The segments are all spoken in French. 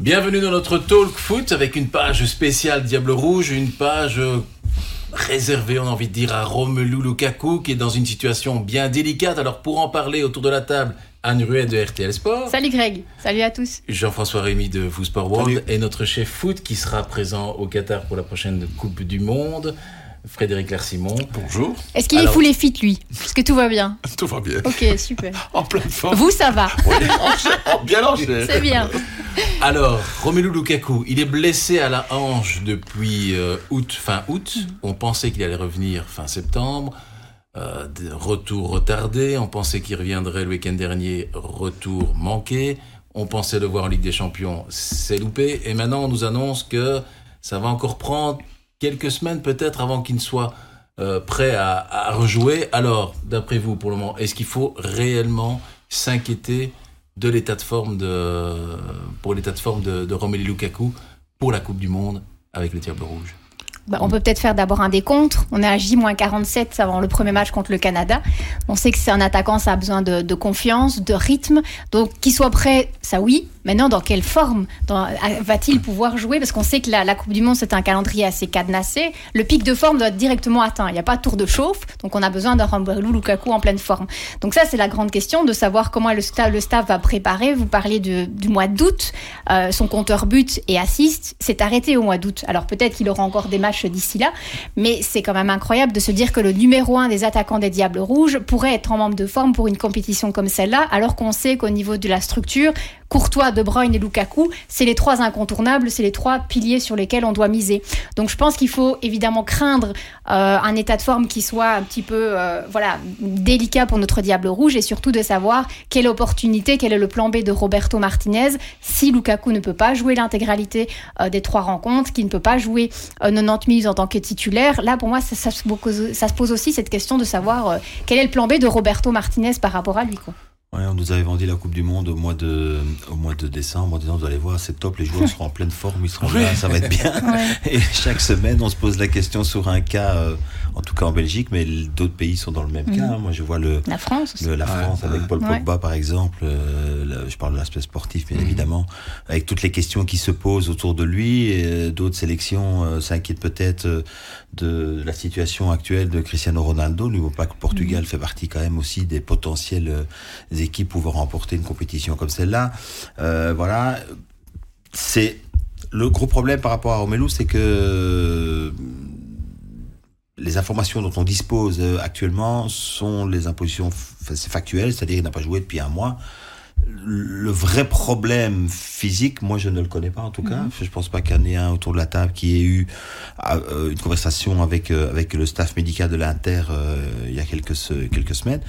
Bienvenue dans notre Talk Foot avec une page spéciale Diable Rouge, une page euh, réservée, on a envie de dire, à Romelu Lukaku qui est dans une situation bien délicate. Alors pour en parler autour de la table, Anne Ruet de RTL Sport. Salut Greg, salut à tous. Jean-François Rémy de Vous Sport World et notre chef foot qui sera présent au Qatar pour la prochaine Coupe du Monde. Frédéric Larsimon. Bonjour. Est-ce qu'il est full et fit, lui? Est-ce que tout va bien Tout va bien. Ok, super. en pleine forme. Vous, ça va Oui, bien enchaîné. C'est bien. Alors, Romelu Lukaku, il est blessé à la hanche depuis euh, août, fin août. On pensait qu'il allait revenir fin septembre. Euh, retour retardé. On pensait qu'il reviendrait le week-end dernier. Retour manqué. On pensait le voir en Ligue des Champions. C'est loupé. Et maintenant, on nous annonce que ça va encore prendre quelques semaines peut-être avant qu'il ne soit euh, prêt à, rejouer. Alors, d'après vous, pour le moment, est-ce qu'il faut réellement s'inquiéter de l'état de forme de, pour l'état de forme de, Romelu Lukaku pour la Coupe du Monde avec le Diable Rouge? Bah, on peut peut-être faire d'abord un décompte. On est à J-47 avant le premier match contre le Canada. On sait que c'est un attaquant, ça a besoin de, de confiance, de rythme. Donc, qu'il soit prêt, ça oui. Maintenant, dans quelle forme va-t-il pouvoir jouer Parce qu'on sait que la, Coupe du Monde, c'est un calendrier assez cadenassé. Le pic de forme doit être directement atteint. Il n'y a pas tour de chauffe, donc on a besoin d'un Romelu Lukaku en pleine forme. Donc ça, c'est la grande question de savoir comment le staff, le staff va préparer. Vous parliez du mois d'août. Euh, son compteur but et assist s'est arrêté au mois d'août. Alors peut-être qu'il aura encore des matchs d'ici là, mais c'est quand même incroyable de se dire que le numéro un des attaquants des Diables Rouges pourrait être en membre de forme pour une compétition comme celle-là, alors qu'on sait qu'au niveau de la structure, Courtois, De Bruyne et Lukaku, c'est les trois incontournables, c'est les trois piliers sur lesquels on doit miser. Donc je pense qu'il faut évidemment craindre euh, un état de forme qui soit un petit peu euh, voilà délicat pour notre Diable Rouge et surtout de savoir quelle opportunité, quel est le plan B de Roberto Martinez si Lukaku ne peut pas jouer l'intégralité euh, des trois rencontres, qu'il ne peut pas jouer 90 minutes en tant que titulaire. Là, pour moi, ça, se, pose, ça se pose aussi cette question de savoir quel est le plan B de Roberto Martinez par rapport à lui. Quoi. Ouais, on nous avait vendu la Coupe du Monde au mois de, au mois de décembre en disant vous allez voir, c'est top, les joueurs seront en pleine forme, ils seront là, ça va être bien. Et chaque semaine, on se pose la question sur un cas, euh, en tout cas en Belgique, mais d'autres pays sont dans le même cas. Mhm. Moi, je vois le, la France, le, la France avec Paul Pogba, par exemple. Euh, je parle de l'aspect sportif, bien mhm. évidemment, avec toutes les questions qui se posent autour de lui. Euh, d'autres sélections s'inquiètent peut-être de la situation actuelle de Cristiano Ronaldo. N'oublions pas que Portugal mhm. fait partie quand même aussi des potentiels équipes pouvant remporter une compétition comme celle-là. Euh, voilà, c'est le gros problème par rapport à Romelu, c'est que les informations dont on dispose actuellement sont les impositions factuelles, c'est-à-dire qu'il n'a pas joué depuis un mois le vrai problème physique, moi je ne le connais pas en tout cas. Mhm. Je pense pas qu'il y en ait un autour de la table qui ait eu euh, une conversation avec euh, avec le staff médical de l'Inter euh, il y a quelques quelques semaines.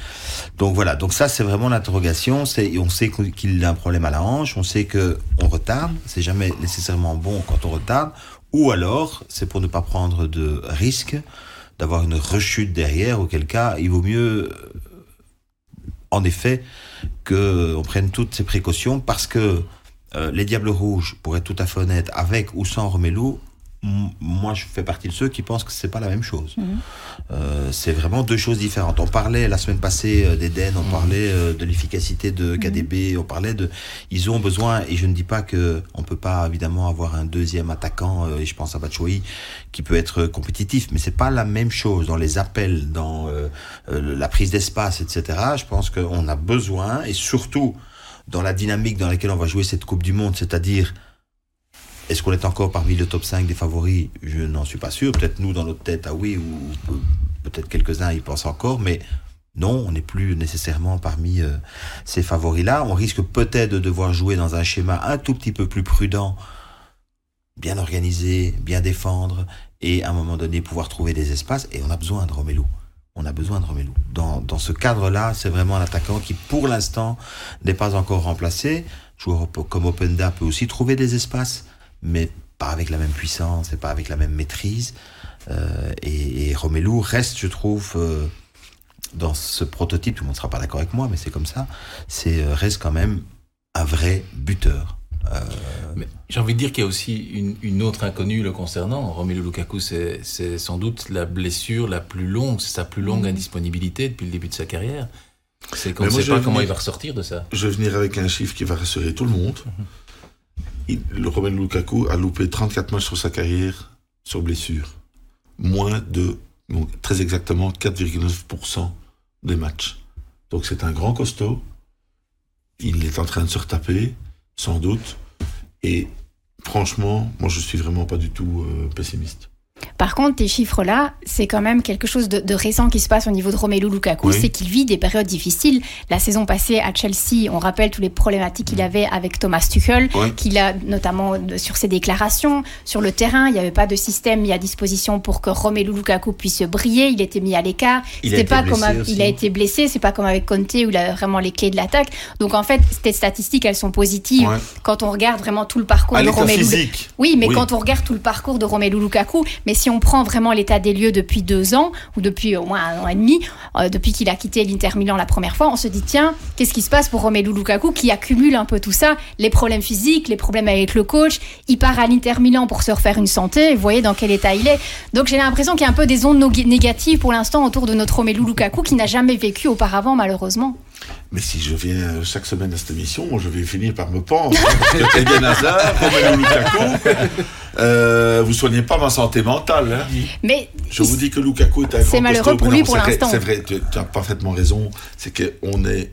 Donc voilà, donc ça c'est vraiment l'interrogation. C'est on sait qu'il a un problème à la hanche, on sait que on retarde. C'est jamais nécessairement bon quand on retarde. Ou alors c'est pour ne pas prendre de risques d'avoir une rechute derrière. Auquel cas il vaut mieux en effet, qu'on prenne toutes ces précautions parce que euh, les Diables Rouges, pour être tout à fait honnête, avec ou sans Romelu, moi je fais partie de ceux qui pensent que c'est pas la même chose. Mhm. Euh, c'est vraiment deux choses différentes. On parlait la semaine passée euh, d'Eden, on mhm. parlait euh, de l'efficacité de KDB, mhm. on parlait de, ils ont besoin et je ne dis pas que on peut pas évidemment avoir un deuxième attaquant et je pense à Batshuayi qui peut être compétitif, mais c'est pas la même chose dans les appels, dans la prise d'espace, etc. Je pense qu'on a besoin et surtout dans la dynamique dans laquelle on va jouer cette Coupe du Monde, c'est-à-dire est-ce qu'on est encore parmi le top 5 des favoris? Je n'en suis pas sûr. Peut-être nous, dans notre tête, ah oui, ou peut-être quelques-uns y pensent encore, mais non, on n'est plus nécessairement parmi euh, ces favoris-là. On risque peut-être de devoir jouer dans un schéma un tout petit peu plus prudent, bien organisé, bien défendre, et à un moment donné pouvoir trouver des espaces. Et on a besoin de Romelu. On a besoin de Romelu. Dans, dans ce cadre-là, c'est vraiment un attaquant qui, pour l'instant, n'est pas encore remplacé. Joueur comme Openda peut aussi trouver des espaces mais pas avec la même puissance et pas avec la même maîtrise. Euh, et, et, Romelu reste, je trouve, euh, dans ce prototype, tout le monde ne sera pas d'accord avec moi, mais c'est comme ça, c'est euh, reste quand même un vrai buteur. J'ai envie de dire qu'il y a aussi une, une, autre inconnue le concernant. Romelu Lukaku, c'est sans doute la blessure la plus longue, c'est sa plus longue mm. indisponibilité depuis le début de sa carrière. C'est qu'on ne sait pas comment il va ressortir de ça. Je vais venir avec un chiffre qui va rassurer tout le monde. Le Romelu Lukaku a loupé 34 matchs sur sa carrière sur blessure. Moins de, très exactement, 4,9% des matchs. Donc c'est un grand costaud. Il est en train de se retaper, sans doute. Et franchement, moi je suis vraiment pas du tout euh, pessimiste. Par contre, tes chiffres-là, c'est quand même quelque chose de, de récent qui se passe au niveau de Romelu Lukaku, Oui. c'est qu'il vit des périodes difficiles. La saison passée à Chelsea, on rappelle toutes les problématiques qu'il avait avec Thomas Tuchel, qu'il a notamment sur ses déclarations, sur le terrain, il n'y avait pas de système mis à disposition pour que Romelu Lukaku puisse briller, il était mis à l'écart. Il a pas blessé comme avec- il a été blessé, c'est pas comme avec Conte où il a vraiment les clés de l'attaque. Donc en fait, ces statistiques, elles sont positives Ouais. quand on regarde vraiment tout le parcours À de Romelu physique. oui, mais Oui. quand on regarde tout le parcours de Romelu Lukaku, mais si on prend vraiment l'état des lieux depuis deux ans, ou depuis au moins un an et demi, euh, depuis qu'il a quitté l'Inter Milan la première fois, on se dit, tiens, qu'est-ce qui se passe pour Romelu Lukaku qui accumule un peu tout ça, les problèmes physiques, les problèmes avec le coach, il part à l'Inter Milan pour se refaire une santé, vous voyez dans quel état il est. Donc j'ai l'impression qu'il y a un peu des ondes négatives pour l'instant autour de notre Romelu Lukaku qui n'a jamais vécu auparavant malheureusement. Mais si je viens chaque semaine à cette émission, moi, je vais finir par me pendre. Parce que Eden Hazard, Romelu Lukaku, euh, vous soignez pas ma santé mentale. hein. Mais Je vous dis que Lukaku est un C'est malheureux costaud, pour lui non, pour c'est vrai- l'instant. C'est vrai, tu, tu as parfaitement raison. C'est qu'on est,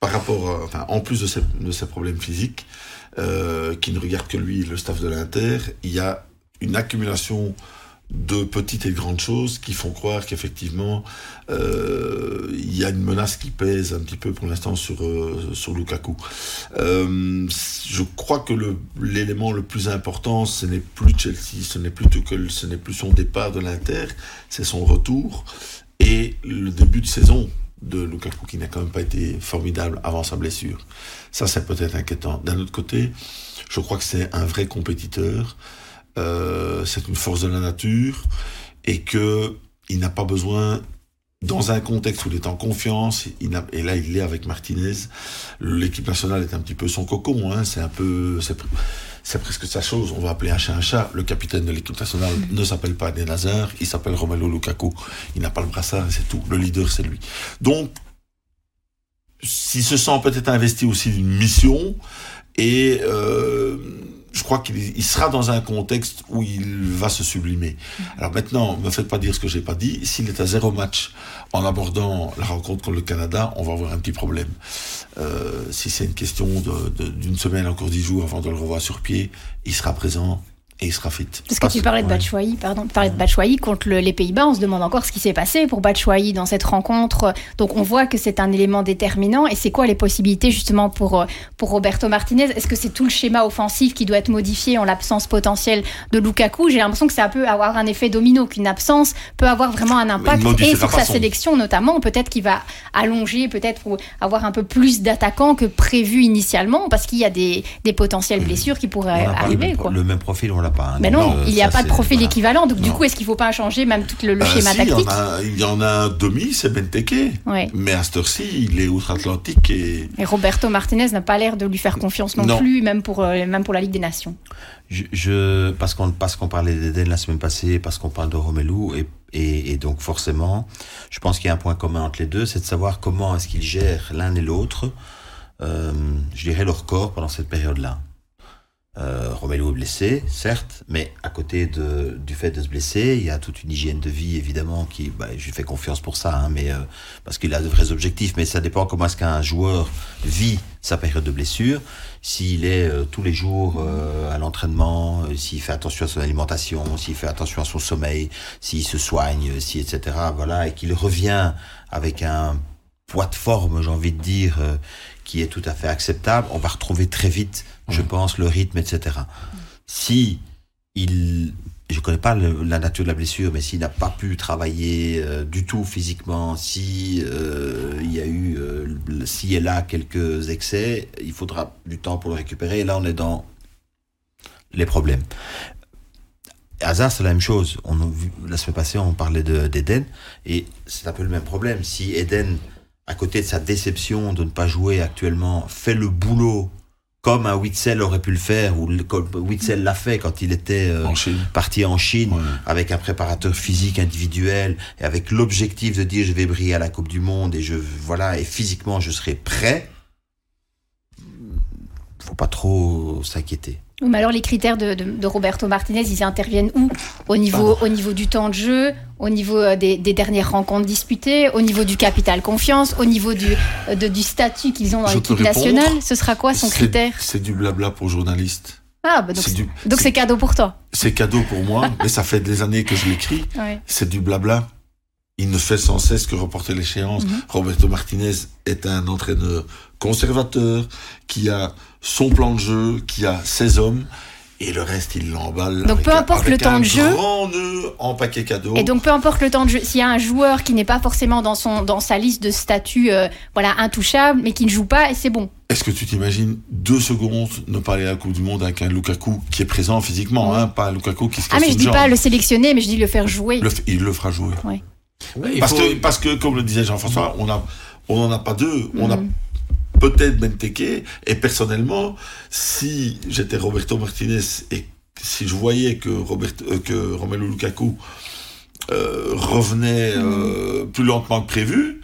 par rapport, à- enfin, en plus de ses, de ses problèmes physiques, euh, qui ne regarde que lui, le staff de l'Inter, il y a une accumulation de petites et de grandes choses qui font croire qu'effectivement euh, il y a une menace qui pèse un petit peu pour l'instant sur euh, sur Lukaku. Euh, je crois que l'élément le plus important, ce n'est plus Chelsea, ce n'est plus Tuchel, ce n'est plus son départ de l'Inter, c'est son retour et le début de saison de Lukaku qui n'a quand même pas été formidable avant sa blessure. Ça, c'est peut-être inquiétant. D'un autre côté, je crois que c'est un vrai compétiteur. Euh, c'est une force de la nature et que il n'a pas besoin dans un contexte où il est en confiance, il n'a- et là il l'est avec Martinez, l'équipe nationale est un petit peu son cocon, hein, c'est un peu, c'est, pr- c'est presque sa chose, on va appeler un chat un chat, le capitaine de l'équipe nationale ne s'appelle pas Eden Hazard, il s'appelle Romelu Lukaku, il n'a pas le brassard, c'est tout, le leader c'est lui. Donc, s'il se sent peut-être investi aussi d'une mission, et euh, je crois qu'il il sera dans un contexte où il va se sublimer. Alors maintenant, me faites pas dire ce que j'ai pas dit. S'il est à zéro match en abordant la rencontre contre le Canada, on va avoir un petit problème. Euh, si c'est une question d'une semaine, encore dix jours avant de le revoir sur pied, il sera présent et il sera fit. Parce que tu parlais de ouais. Batshuayi, pardon, tu parlais de Batshuayi contre le- les Pays-Bas, on se demande encore ce qui s'est passé pour Batshuayi dans cette rencontre. Donc on voit que c'est un élément déterminant. Et c'est quoi les possibilités justement pour, euh, pour Roberto Martinez? Est-ce que c'est tout le schéma offensif qui doit être modifié en l'absence potentielle de Lukaku? J'ai l'impression que ça peut avoir un effet domino, qu'une absence peut avoir vraiment un impact. Et sur sa sélection notamment, peut-être qu'il va allonger, peut-être pour avoir un peu plus d'attaquants que prévu initialement, parce qu'il y a des, des potentielles blessures qui pourraient arriver. le, Quoi. le même profil, on l'a pas. hein. Mais non, il n'y a pas de profil voilà. équivalent. Donc, du coup, est-ce qu'il ne faut pas changer même tout le, le Ben schéma si, il y en tactique a- Il y, en a un demi, c'est Benteke. Ouais. Mais à cette heure-ci, il est outre-Atlantique et Et Roberto Martinez n'a pas l'air de lui faire confiance non, Non. plus, même pour, euh, même pour la Ligue des Nations. Je, je- parce qu'on parlait d'Eden la semaine passée, parce qu'on parle de Romelu et, et, et donc forcément, je pense qu'il y a un point commun entre les deux, c'est de savoir comment est-ce qu'ils gèrent l'un et l'autre, euh, je dirais leur corps pendant cette période-là. Euh, Romelu est blessé, certes, mais à côté du fait de se blesser, il y a toute une hygiène de vie évidemment qui, bah, je lui fais confiance pour ça, hein, mais euh, parce qu'il a de vrais objectifs. Mais ça dépend comment est-ce qu'un joueur vit sa période de blessure. S'il est euh, tous les jours euh, à l'entraînement, s'il fait attention à son alimentation, s'il fait attention à son sommeil, s'il se soigne, etc. Voilà, et qu'il revient avec un poids de forme, j'ai envie de dire, qui est tout à fait acceptable, on va retrouver très vite, je pense, le rythme, etc. Si il, je connais pas le- la nature de la blessure, mais s'il n'a pas pu travailler euh, du tout physiquement, si euh, il y a eu, euh, ci et là quelques excès, il faudra du temps pour le récupérer. Et là, on est dans les problèmes. Hazard, c'est la même chose. On a vu, la semaine passée, on parlait de- d'Eden, et c'est un peu le même problème. Si Eden, à côté de sa déception de ne pas jouer actuellement, fait le boulot comme un Witzel aurait pu le faire, ou comme Witzel l'a fait quand il était euh, en parti en Chine, Ouais. avec un préparateur physique individuel, et avec l'objectif de dire je vais briller à la Coupe du Monde, et je, voilà, et physiquement je serai prêt, faut pas trop s'inquiéter. Mais alors les critères de, de, Roberto Martinez, ils interviennent où? Au niveau, au niveau du temps de jeu, au niveau euh, des, des, dernières rencontres disputées, au niveau du capital confiance, au niveau du, euh, de, du statut qu'ils ont dans l'équipe nationale. Ce sera quoi son critère? C'est du blabla pour journaliste. Ah, bah donc c'est cadeau pour toi. C'est cadeau pour moi, mais ça fait des années que je l'écris. C'est du blabla. Il ne fait sans cesse que reporter l'échéance. Mhm. Roberto Martinez est un entraîneur conservateur qui a son plan de jeu, qui a ses hommes. Et le reste, il l'emballe. Donc peu importe le temps de jeu. Grand nœud en paquet cadeau. Et donc peu importe le temps de jeu. S'il y a un joueur qui n'est pas forcément dans son dans sa liste de statuts, euh, voilà, intouchable, mais qui ne joue pas, et c'est bon. Est-ce que tu t'imagines deux secondes ne pas aller à la Coupe du Monde avec un Lukaku qui est présent physiquement, hein, pas un Lukaku qui se Ah mais je dis pas le sélectionner, mais je dis le faire jouer. il le fera jouer. parce que parce que comme le disait Jean-François, on a on en a pas deux, on a mm peut-être Benteke. Et personnellement, si j'étais Roberto Martinez et si je voyais que, Robert, euh, que Romelu Lukaku euh, revenait euh, plus lentement que prévu,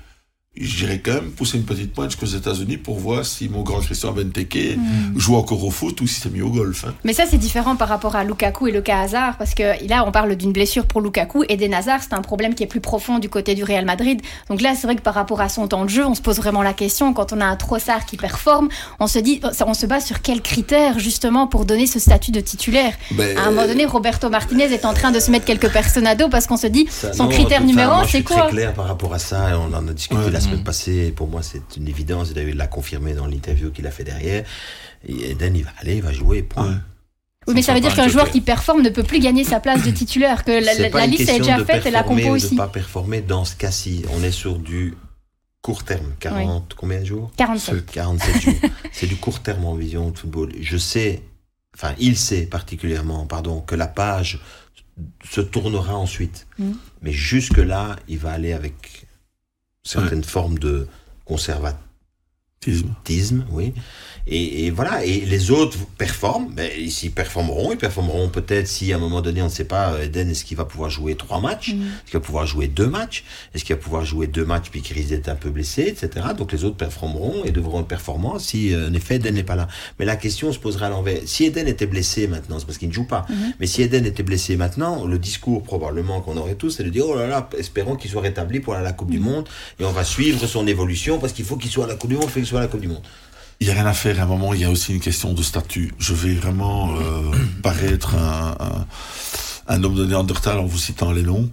j'irais quand même pousser une petite pointe jusqu'aux États-Unis pour voir si mon grand Christian Benteke hmm. joue encore au foot ou si c'est mis au golf. Hein. Mais ça, c'est différent par rapport à Lukaku et le cas Hazard, parce que là, on parle d'une blessure pour Lukaku et des Nazars, c'est un problème qui est plus profond du côté du Real Madrid. Donc là, c'est vrai que par rapport à son temps de jeu, on se pose vraiment la question, quand on a un Trossard qui performe, on se dit, on se base sur quels critères justement pour donner ce statut de titulaire? Ben, À un moment donné, Roberto Martinez est en train de se mettre quelques personnes à dos parce qu'on se dit, son critère numéro un, c'est quoi très clair par rapport à ça, et on en a discuté la semaine passée, pour moi c'est une évidence, David l'a confirmé dans l'interview qu'il a fait derrière. Et Eden, il va aller, il va jouer, point. Oui, mais ça veut dire qu'un joueur qui performe ne peut plus gagner sa place de titulaire, que la, liste est déjà faite et la compo aussi. de ne pas performer dans ce cas-ci. On est sur du court terme, 40, combien de jours? 47. 47 jours. C'est du court terme en vision de football. Je sais, enfin, il sait particulièrement, pardon, que la page se tournera ensuite. Mm. Mais jusque-là, il va aller avec certaines formes de conservatisme, oui. Et, voilà, et les autres performent, mais s'ils performeront, ils performeront peut-être si à un moment donné, on ne sait pas, Eden, est-ce qu'il va pouvoir jouer trois matchs, mm. est-ce qu'il va pouvoir jouer deux matchs, est-ce qu'il va pouvoir jouer deux matchs puis qu'il risque d'être un peu blessé, etc. Donc les autres performeront et devront être performants si euh, en effet Eden n'est pas là. Mais la question se posera à l'envers. Si Eden était blessé maintenant, c'est parce qu'il ne joue pas, mm-hmm. mais si Eden était blessé maintenant, le discours probablement qu'on aurait tous, c'est de dire, oh là là, espérons qu'il soit rétabli pour aller à la Coupe du mm. Monde et on va suivre son évolution parce qu'il faut qu'il soit à la Coupe du Monde, il faut à la Coupe du Monde. Il n'y a rien à faire. À un moment, il y a aussi une question de statut. Je vais vraiment euh, paraître un, un, homme de Néandertal en vous citant les noms.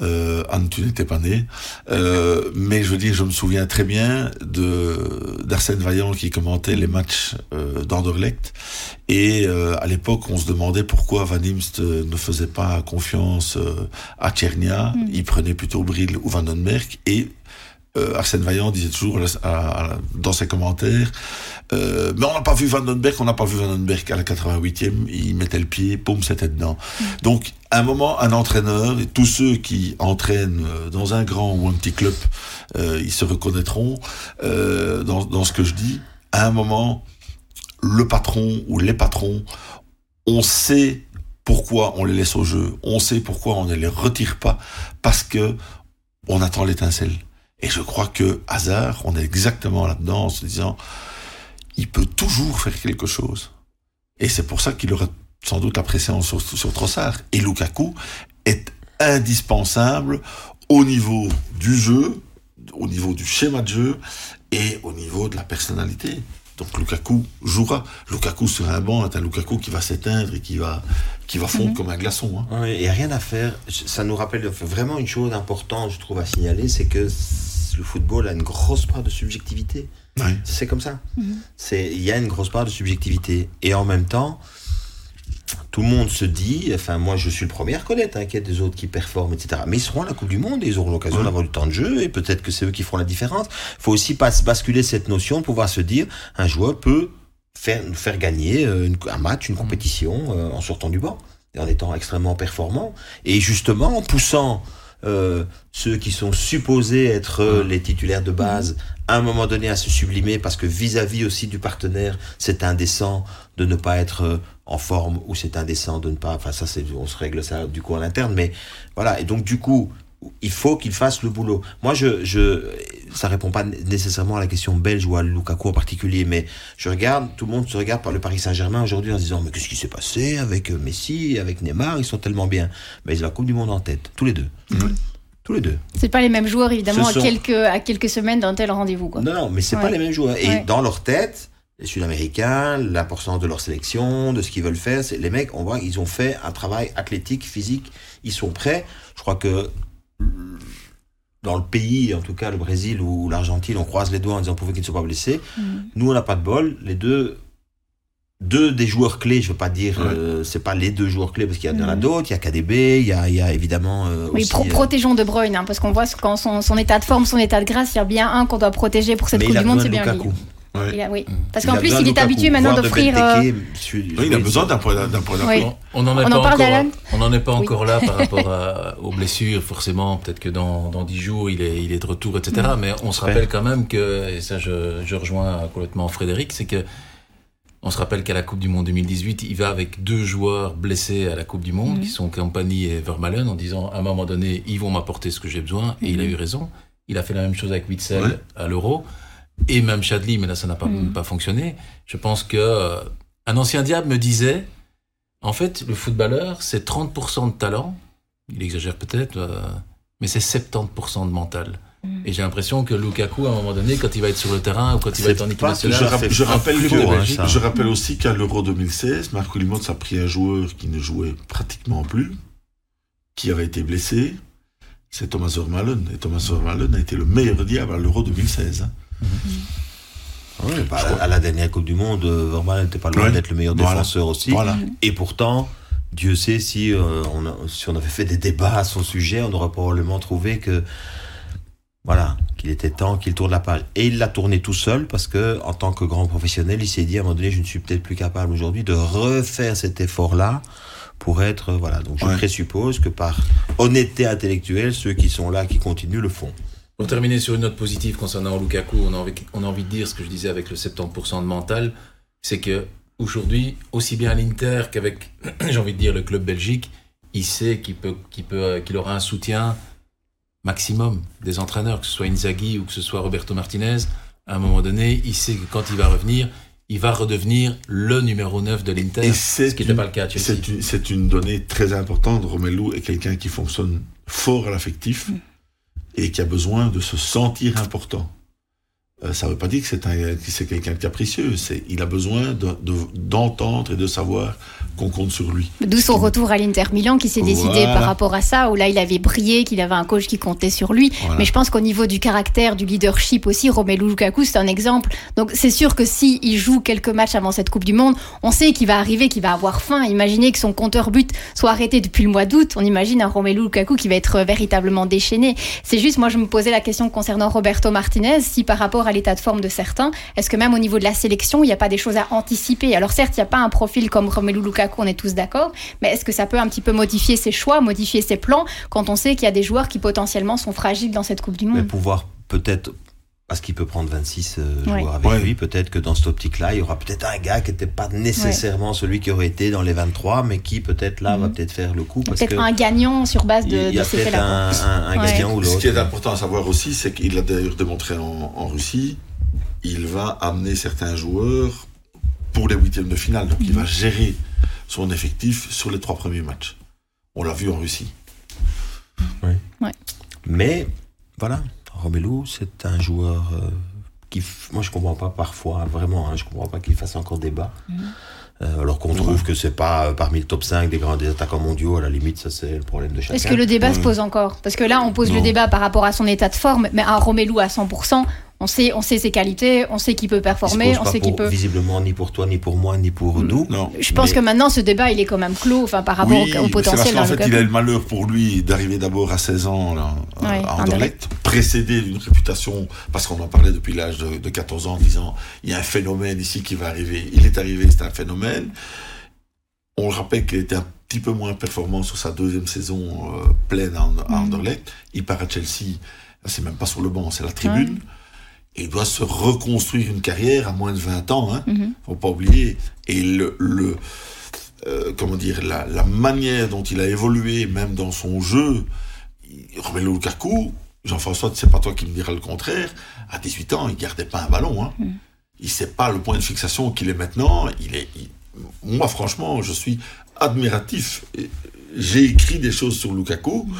Euh, Anne, tu n'étais pas né. Euh, mais je veux dire, je me souviens très bien de d'Arsène Vaillant qui commentait les matchs euh, d'Anderlecht. Et euh, à l'époque, on se demandait pourquoi Van Imst ne faisait pas confiance euh, à Tchernia. Mm. Il prenait plutôt Brill ou Van Et euh, Arsène Vaillant disait toujours dans ses commentaires euh, mais on n'a pas vu Vandenberg, on n'a pas vu Vandenberg à la 88e, il mettait le pied, poum, c'était dedans. Mm. Donc, à un moment, un entraîneur, et tous ceux qui entraînent euh, dans un grand ou un petit club, ils se reconnaîtront dans, dans ce que je dis. À un moment, le patron ou les patrons, on sait pourquoi on les laisse au jeu, on sait pourquoi on ne les retire pas, parce que on attend l'étincelle. Et je crois que hasard, on est exactement là-dedans en se disant, il peut toujours faire quelque chose. Et c'est pour ça qu'il aura sans doute la pression sur, sur Trossard. Et Lukaku est indispensable au niveau du jeu, au niveau du schéma de jeu et au niveau de la personnalité. Donc Lukaku jouera. Lukaku sur un banc est un Lukaku qui va s'éteindre et qui va, qui va fondre mhm. comme un glaçon. Hein. Oui, et rien à faire. Ça nous rappelle vraiment une chose importante, je trouve, à signaler, c'est que le football a une grosse part de subjectivité. C'est comme ça. Mhm. C'est Il y a une grosse part de subjectivité. Et en même temps, tout le monde se dit, enfin moi je suis le premier à reconnaître hein, qu'il y a des autres qui performent, etc. Mais ils seront à la Coupe du Monde et ils auront l'occasion d'avoir du temps de jeu et peut-être que c'est eux qui feront la différence. Il faut aussi pas basculer cette notion de pouvoir se dire un joueur peut faire, faire gagner euh, un match, une mhm. compétition euh, en sortant du banc et en étant extrêmement performant et justement en poussant euh, ceux qui sont supposés être euh, les titulaires de base à un moment donné à se sublimer parce que vis-à-vis aussi du partenaire, c'est indécent de ne pas être euh, en forme ou c'est indécent de ne pas. Enfin, ça, on se règle ça du coup à l'interne, mais voilà. Et donc du coup, il faut qu'il fasse le boulot. Moi, je, je, ça répond pas nécessairement à la question belge ou à Lukaku en particulier, mais je regarde, tout le monde se regarde par le Paris Saint-Germain aujourd'hui en se disant, mais qu'est-ce qui s'est passé avec euh, Messi, avec Neymar, ils sont tellement bien. Mais ils ont la Coupe du Monde en tête, tous les deux. Tous les deux. C'est pas les mêmes joueurs, évidemment, à, quelques, à quelques semaines d'un tel rendez-vous. Non, non, mais c'est pas les mêmes joueurs. Et dans leur tête, les Sud-Américains, l'importance de leur sélection, de ce qu'ils veulent faire, les mecs, on voit, ils ont fait un travail athlétique, physique, ils sont prêts. Je crois que dans le pays, en tout cas le Brésil ou l'Argentine, on croise les doigts en disant pourvu qu'ils ne soient pas blessés. Mm. Nous, on n'a pas de bol. Les deux, deux des joueurs clés, je ne veux pas dire, euh, c'est pas les deux joueurs clés parce qu'il y en a mm. d'autres. Il y a KDB, il y a, il y a évidemment. Euh, oui, euh, protégeons De Bruyne, hein, parce qu'on voit quand son, son, état de forme, son état de grâce, il y a bien un qu'on doit protéger pour cette Coupe du Monde, c'est bien lui. Oui. Mm. Parce qu'en plus, il est habitué maintenant d'offrir. Euh... Oui, il a besoin d'un point oui. On n'en est, pas encore, on en est pas encore là par rapport à, aux blessures, forcément. Peut-être que dans, dans 10 jours, il est, il est de retour, etc. Mm. Mais on se rappelle quand même que, et ça, je, je rejoins complètement Frédéric, c'est que on se rappelle qu'à la Coupe du Monde 2018, il va avec deux joueurs blessés à la Coupe du Monde, mm. qui sont Campani et Vermalen, en disant à un moment donné, ils vont m'apporter ce que j'ai besoin. Et il a eu raison. Il a fait la même chose avec Witzel à l'Euro et même Chadli, mais là ça n'a pas, mm. pas fonctionné. Je pense que euh, un ancien diable me disait, en fait, le footballeur, c'est 30% de talent, il exagère peut-être, euh, mais c'est 70% de mental. Mm. Et j'ai l'impression que Lukaku, à un moment donné, quand il va être sur le terrain ou quand il va être en équipe nationale, je, rappelle, je rappelle aussi qu'à l'Euro 2016, Marco Limons a pris un joueur qui ne jouait pratiquement plus, qui avait été blessé, c'est Thomas Vermaelen. Et Thomas Vermaelen a été le meilleur diable à l'Euro 2016. Bah, à la dernière Coupe du Monde, euh, Vermaelen n'était pas loin d'être le meilleur défenseur aussi. Et pourtant, Dieu sait si, euh, on si on avait fait des débats à son sujet, on aurait probablement trouvé que voilà, qu'il était temps qu'il tourne la page. Et il l'a tourné tout seul parce que, en tant que grand professionnel, il s'est dit à un moment donné, je ne suis peut-être plus capable aujourd'hui de refaire cet effort-là pour être voilà. Donc je présuppose que par honnêteté intellectuelle, ceux qui sont là, qui continuent, le font. Pour terminer sur une note positive concernant Lukaku, on a envie, on a envie de dire ce que je disais avec le 70% de mental, c'est que aujourd'hui, aussi bien à l'Inter qu'avec, j'ai envie de dire, le club belgique, il sait qu'il peut, qu'il peut, qu'il aura un soutien maximum des entraîneurs, que ce soit Inzaghi ou que ce soit Roberto Martinez. À un moment donné, il sait que quand il va revenir, il va redevenir le numéro 9 de l'Inter, ce qui n'était pas le cas C'est une, une, donnée très importante. Romelu est quelqu'un qui fonctionne fort à l'affectif. Mm et qui a besoin de se sentir important. Euh, ça ne veut pas dire que c'est quelqu'un de capricieux. Il a besoin d'entendre et de savoir qu'on compte sur lui. D'où son retour à l'Inter Milan qui s'est décidé par rapport à ça, où là il avait brillé, qu'il avait un coach qui comptait sur lui. Mais je pense qu'au niveau du caractère, du leadership aussi, Romelu Lukaku c'est un exemple. Donc c'est sûr que si il joue quelques matchs avant cette Coupe du Monde, on sait qu'il va arriver, qu'il va avoir faim. Imaginez que son compteur but soit arrêté depuis le mois d'août. On imagine un Romelu Lukaku qui va être véritablement déchaîné. C'est juste, moi je me posais la question concernant Roberto Martinez, si par rapport à l'état de forme de certains, est-ce que même au niveau de la sélection, il n'y a pas des choses à anticiper? Alors certes, il n'y a pas un profil comme Romelu Lukaku, on est tous d'accord, mais est-ce que ça peut un petit peu modifier ses choix, modifier ses plans, quand on sait qu'il y a des joueurs qui potentiellement sont fragiles dans cette Coupe du Monde? mais Pouvoir peut-être parce qu'il peut prendre 26 euh, joueurs avec lui. Peut-être que dans cette optique-là, il y aura peut-être un gars qui n'était pas nécessairement celui qui aurait été dans les 23, mais qui peut-être là va mhm. peut-être faire le coup. Peut-être un gagnant sur base de, il y a peut-être un, un, gagnant ou l'autre. Ce qui est important à savoir aussi, c'est qu'il l'a d'ailleurs démontré en, Russie, il va amener certains joueurs pour les huitièmes de finale. Donc il va mhm. gérer son effectif sur les trois premiers matchs. On l'a vu en Russie. Oui. Mais voilà, Romelu, c'est un joueur euh, qui, moi je comprends pas parfois, vraiment, hein, je comprends pas qu'il fasse encore débat. Mhm. Euh, alors qu'on trouve que c'est pas euh, parmi le top 5 des grands attaquants mondiaux, à la limite, ça c'est le problème de chacun. Est-ce que le débat se pose encore Parce que là, on pose le débat par rapport à son état de forme, mais un Romelu à 100%, on sait, on sait ses qualités, on sait qu'il peut performer, on sait qu'il peut. Visiblement, ni pour toi, ni pour moi, ni pour nous. Non. Je pense que maintenant, ce débat, il est quand même clos, enfin, par rapport au, potentiel. Parce en fait, il a le malheur pour lui d'arriver d'abord à 16 ans là, à Anderlecht, précédé d'une réputation, parce qu'on en parlait depuis l'âge de, 14 ans, en disant il y a un phénomène ici qui va arriver. Il est arrivé, c'est un phénomène. On rappelle qu'il était un petit peu moins performant sur sa deuxième saison euh, pleine à, mm. Anderlecht. Il part à Chelsea, c'est même pas sur le banc, c'est la tribune il doit se reconstruire une carrière à moins de 20 ans, hein. Mhm. Faut pas oublier. Et le, le euh, comment dire, la, la, manière dont il a évolué, même dans son jeu, Romelu Lukaku, Jean-François, c'est pas toi qui me diras le contraire, à 18 ans, il gardait pas un ballon. Hein. Mm. Il sait pas le point de fixation qu'il est maintenant. Il est, moi, franchement, je suis admiratif. J'ai écrit des choses sur Lukaku. Mm.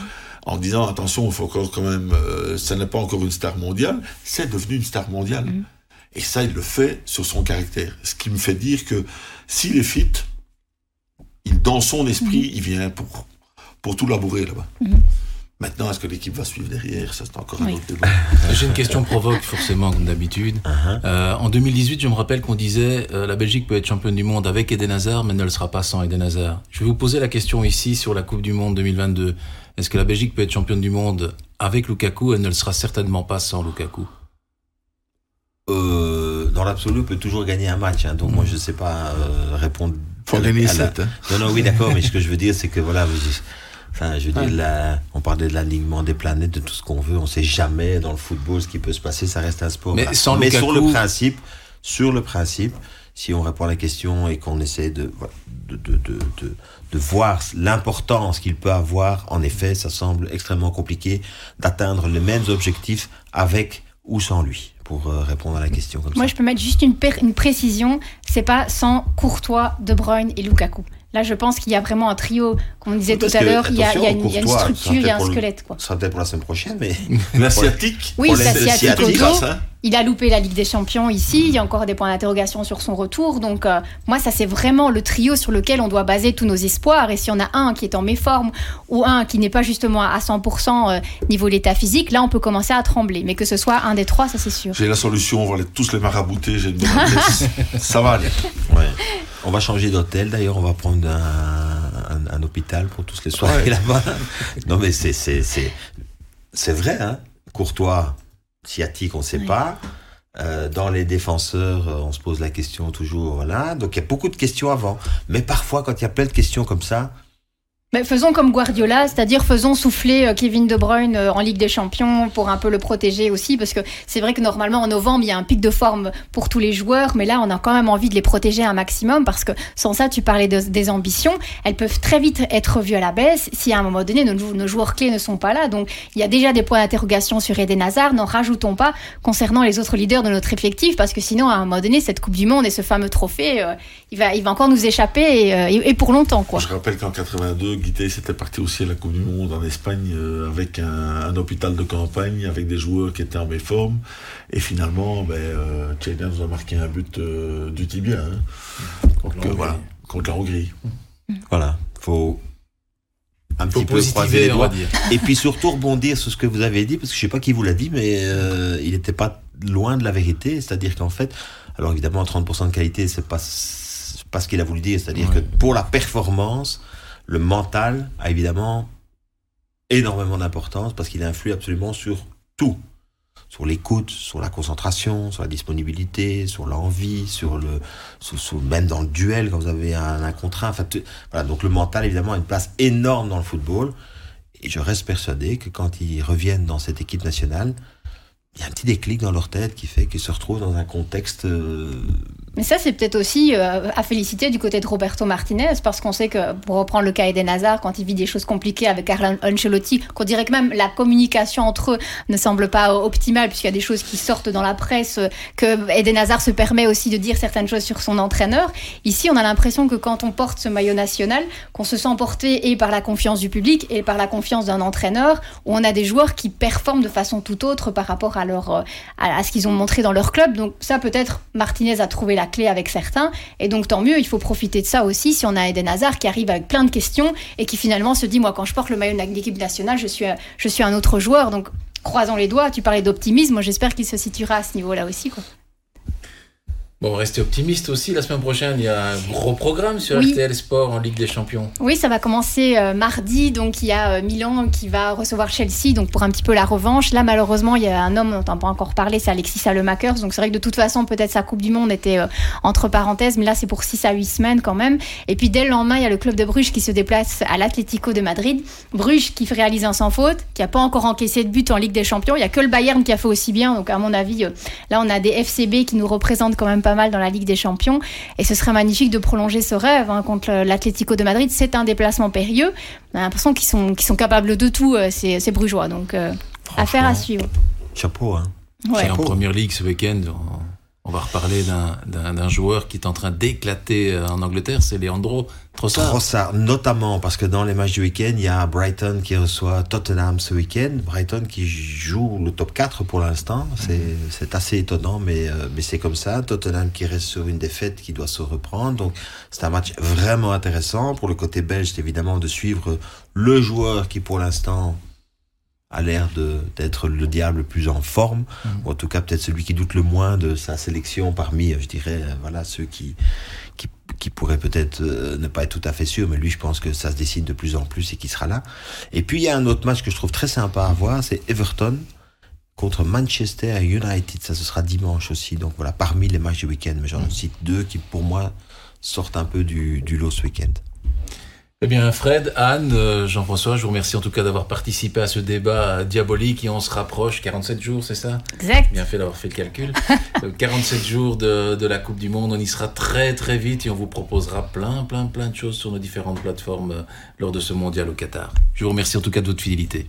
En disant attention, il faut encore quand même, euh, ça n'est pas encore une star mondiale, c'est devenu une star mondiale. Mm. Et ça, il le fait sur son caractère. Ce qui me fait dire que s'il est fit, il, dans son esprit, il vient pour, pour tout labourer là-bas. Maintenant, est-ce que l'équipe va suivre derrière? Ça, c'est encore un autre débat. J'ai une question provoque, forcément, comme d'habitude. Uh-huh. euh, en 2018, je me rappelle qu'on disait euh, la Belgique peut être championne du monde avec Eden Hazard, mais ne le sera pas sans Eden Hazard. Je vais vous poser la question ici sur la Coupe du Monde 2022. Est-ce que la Belgique peut être championne du monde avec Lukaku Elle ne le sera certainement pas sans Lukaku? Euh, dans l'absolu, on peut toujours gagner un match. Hein, donc moi, je ne sais pas euh, répondre. Faut gagner 7. Hein. Non, non, oui, d'accord. mais ce que je veux dire, c'est que voilà, Enfin, je veux dire, on parlait de l'alignement des planètes, de tout ce qu'on veut. On sait jamais dans le football ce qui peut se passer. Ça reste un sport. Mais, sans Mais sur le principe, sur le principe, si on répond à la question et qu'on essaie de, de, de, de, de voir l'importance qu'il peut avoir, en effet, ça semble extrêmement compliqué d'atteindre les mêmes objectifs avec ou sans lui pour euh, répondre à la question comme Moi, je peux mettre juste une, une précision. C'est pas sans Courtois, De Bruyne et Lukaku. Là, je pense qu'il y a vraiment un trio, comme on disait tout à l'heure, il, y a une structure, il y a un squelette. Quoi. Ça sera peut-être pour la semaine prochaine, mais. L'asiatique Oui, l'asiatique Il a loupé la Ligue des Champions ici, il y a encore des points d'interrogation sur son retour. Donc, euh, moi, ça, c'est vraiment le trio sur lequel on doit baser tous nos espoirs. Et si on a un qui est en méforme ou un qui n'est pas justement à 100% euh, niveau l'état physique, là, on peut commencer à trembler. Mais que ce soit un des trois, ça, c'est sûr. J'ai la solution, on va tous les marabouter. J'ai une Ça va aller. Ouais. On va changer d'hôtel d'ailleurs, on va prendre un, hôpital pour tous les soirées là-bas. Non mais c'est, c'est, c'est, c'est vrai, hein Courtois, sciatique, on ne sait pas. Euh, dans les défenseurs, euh, on se pose la question toujours, voilà. Donc il y a beaucoup de questions avant. Mais parfois, quand il y a plein de questions comme ça, mais faisons comme Guardiola, c'est-à-dire faisons souffler euh, Kevin De Bruyne euh, en Ligue des Champions pour un peu le protéger aussi, parce que c'est vrai que normalement en novembre il y a un pic de forme pour tous les joueurs, mais là on a quand même envie de les protéger un maximum, parce que sans ça tu parlais des ambitions, elles peuvent très vite être revues à la baisse si à un moment donné nos, joueurs clés ne sont pas là. Donc il y a déjà des points d'interrogation sur Eden Hazard, n'en rajoutons pas concernant les autres leaders de notre effectif, parce que sinon à un moment donné cette Coupe du Monde et ce fameux trophée, euh, il, va, il va encore nous échapper et, et pour longtemps. Quoi. Je rappelle qu'en 82 Guité c'était parti aussi à la Coupe du Monde en Espagne euh, avec un, hôpital de campagne, avec des joueurs qui étaient en méforme. Et finalement, ben, euh, nous a marqué un but euh, du tibia hein. contre, voilà, contre la Hongrie. Voilà, faut un petit peu croiser les doigts. Et puis surtout rebondir sur ce que vous avez dit, parce que je sais pas qui vous l'a dit, mais il n'était pas loin de la vérité. C'est-à-dire qu'en fait, alors évidemment, 30% de qualité, c'est pas, pas ce qu'il a voulu dire. C'est-à-dire que pour la performance, le mental a évidemment énormément d'importance parce qu'il influe absolument sur tout. Sur l'écoute, sur la concentration, sur la disponibilité, sur l'envie, sur le, même dans le duel quand vous avez un, un contrat. Enfin, voilà, donc le mental évidemment a une place énorme dans le football. Et je reste persuadé que quand ils reviennent dans cette équipe nationale, il y a un petit déclic dans leur tête qui fait qu'ils se retrouvent dans un contexte euh, mais ça, c'est peut-être aussi euh, à féliciter du côté de Roberto Martinez, parce qu'on sait que, pour reprendre le cas Eden Hazard, quand il vit des choses compliquées avec Carlo Ancelotti, qu'on dirait que même la communication entre eux ne semble pas optimale, puisqu'il y a des choses qui sortent dans la presse, que Eden Hazard se permet aussi de dire certaines choses sur son entraîneur. Ici, on a l'impression que quand on porte ce maillot national, qu'on se sent porté et par la confiance du public et par la confiance d'un entraîneur, où on a des joueurs qui performent de façon tout autre par rapport à, leur, euh, à ce qu'ils ont montré dans leur club. Donc ça, peut-être, Martinez a trouvé la clé avec certains. Et donc, tant mieux, il faut profiter de ça aussi si on a Eden Hazard qui arrive avec plein de questions et qui finalement se dit Moi, quand je porte le maillot de l'équipe nationale, je suis, je suis un autre joueur. Donc, croisons les doigts. Tu parlais d'optimisme. Moi, j'espère qu'il se situera à ce niveau-là aussi. Quoi. Bon, restez optimiste aussi. La semaine prochaine, il y a un gros programme sur RTL Sport en Ligue des Champions. Oui, ça va commencer euh, mardi. Donc, il y a euh, Milan qui va recevoir Chelsea donc pour un petit peu la revanche. Là, malheureusement, il y a un homme dont on n'a pas encore parlé, c'est Alexis Salemakers. Donc, c'est vrai que de toute façon, peut-être sa Coupe du Monde était euh, entre parenthèses, mais là, c'est pour 6 à 8 semaines quand même. Et puis, dès le lendemain, il y a le club de Bruges qui se déplace à l'Atlético de Madrid. Bruges qui réalise un sans faute, qui n'a pas encore encaissé de but en Ligue des Champions. Il n'y a que le Bayern qui a fait aussi bien. Donc, à mon avis, là, on a des FCB qui nous représentent quand même pas pas mal dans la Ligue des Champions. Et ce serait magnifique de prolonger ce rêve hein, contre l'Atlético de Madrid. C'est un déplacement périlleux. On a l'impression qu'ils sont, qu'ils sont capables de tout, euh, ces, ces Brugeois. Donc, euh, affaire à suivre. Chapeau, hein. Ouais. Et en première ligue ce week-end, on, on va reparler d'un- d'un d'un joueur qui est en train d'éclater euh, en Angleterre, c'est Leandro Trossard. Trossard, notamment parce que dans les matchs du week-end, il y a Brighton qui reçoit Tottenham ce week-end. Brighton qui joue le top 4 pour l'instant. C'est c'est assez étonnant, mais, euh, mais c'est comme ça. Tottenham qui reste sur une défaite qui doit se reprendre. Donc c'est un match vraiment intéressant. Pour le côté belge, c'est évidemment de suivre le joueur qui pour l'instant a l'air de- d'être le diable le plus en forme, ou en tout cas peut-être celui qui doute le moins de sa sélection parmi, je dirais, euh, voilà, ceux qui, qui, qui pourraient peut-être euh, ne pas être tout à fait sûrs, mais lui, je pense que ça se décide de plus en plus et qu'il sera là. Et puis, il y a un autre match que je trouve très sympa à voir, c'est Everton contre Manchester United. Ça, ce sera dimanche aussi. Donc voilà, parmi les matchs du week-end, mais j'en cite deux qui, pour moi, sortent un peu du, du lot ce week-end. Eh bien, Fred, Anne, euh, Jean-François, je vous remercie en tout cas d'avoir participé à ce débat euh, diabolique et on se rapproche. 47 jours, c'est ça? Exact. Bien fait d'avoir fait le calcul. Euh, 47 jours de, de la Coupe du Monde, on y sera très très vite et on vous proposera plein plein plein de choses sur nos différentes plateformes euh, lors de ce mondial au Qatar. Je vous remercie en tout cas de votre fidélité.